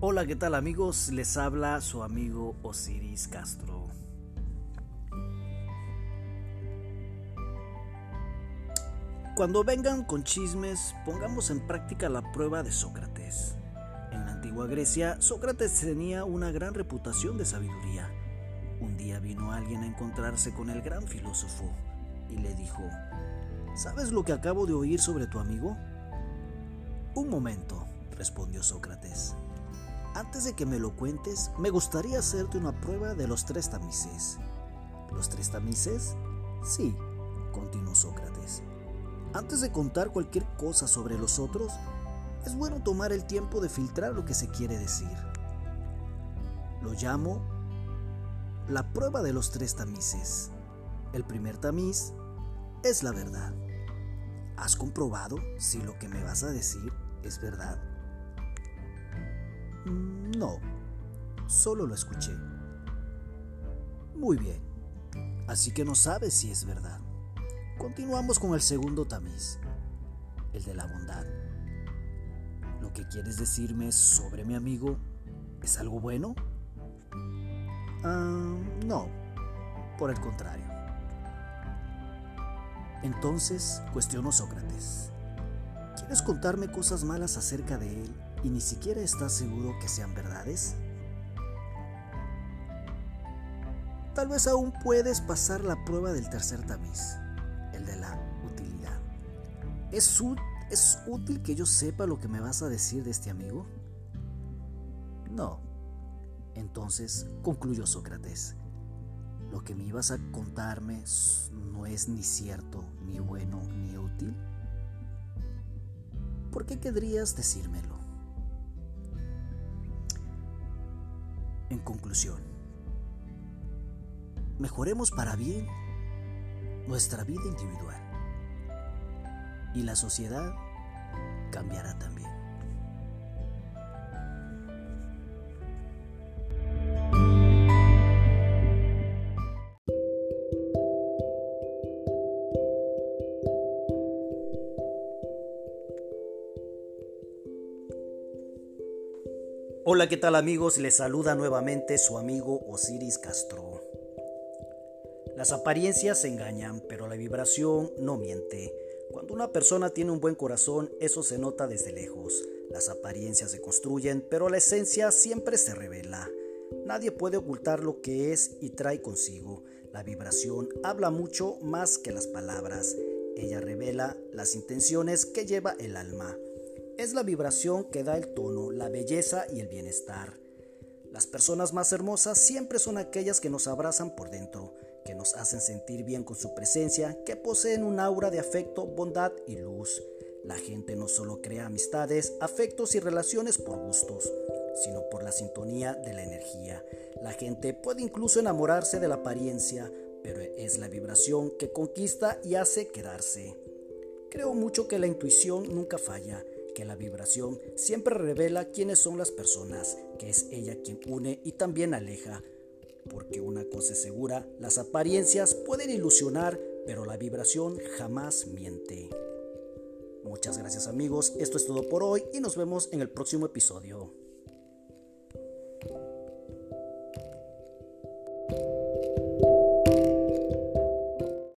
Hola, ¿qué tal amigos? Les habla su amigo Osiris Castro. Cuando vengan con chismes, pongamos en práctica la prueba de Sócrates. En la antigua Grecia, Sócrates tenía una gran reputación de sabiduría. Un día vino alguien a encontrarse con el gran filósofo y le dijo, ¿sabes lo que acabo de oír sobre tu amigo? Un momento, respondió Sócrates. Antes de que me lo cuentes, me gustaría hacerte una prueba de los tres tamices. ¿Los tres tamices? Sí, continuó Sócrates. Antes de contar cualquier cosa sobre los otros, es bueno tomar el tiempo de filtrar lo que se quiere decir. Lo llamo la prueba de los tres tamices. El primer tamiz es la verdad. ¿Has comprobado si lo que me vas a decir es verdad? No, solo lo escuché. Muy bien, así que no sabes si es verdad. Continuamos con el segundo tamiz, el de la bondad. ¿Lo que quieres decirme sobre mi amigo es algo bueno? Ah, no, por el contrario. Entonces cuestionó Sócrates. ¿Quieres contarme cosas malas acerca de él y ni siquiera estás seguro que sean verdades? Tal vez aún puedes pasar la prueba del tercer tamiz el de la utilidad. ¿Es, ¿Es útil que yo sepa lo que me vas a decir de este amigo? No. Entonces, concluyó Sócrates, lo que me ibas a contarme no es ni cierto, ni bueno, ni útil. ¿Por qué querrías decírmelo? En conclusión, mejoremos para bien nuestra vida individual. Y la sociedad cambiará también. Hola, ¿qué tal amigos? Les saluda nuevamente su amigo Osiris Castro. Las apariencias engañan, pero la vibración no miente. Cuando una persona tiene un buen corazón, eso se nota desde lejos. Las apariencias se construyen, pero la esencia siempre se revela. Nadie puede ocultar lo que es y trae consigo. La vibración habla mucho más que las palabras. Ella revela las intenciones que lleva el alma. Es la vibración que da el tono, la belleza y el bienestar. Las personas más hermosas siempre son aquellas que nos abrazan por dentro que nos hacen sentir bien con su presencia, que poseen un aura de afecto, bondad y luz. La gente no solo crea amistades, afectos y relaciones por gustos, sino por la sintonía de la energía. La gente puede incluso enamorarse de la apariencia, pero es la vibración que conquista y hace quedarse. Creo mucho que la intuición nunca falla, que la vibración siempre revela quiénes son las personas, que es ella quien une y también aleja, porque una cosa es segura, las apariencias pueden ilusionar, pero la vibración jamás miente. Muchas gracias amigos, esto es todo por hoy y nos vemos en el próximo episodio.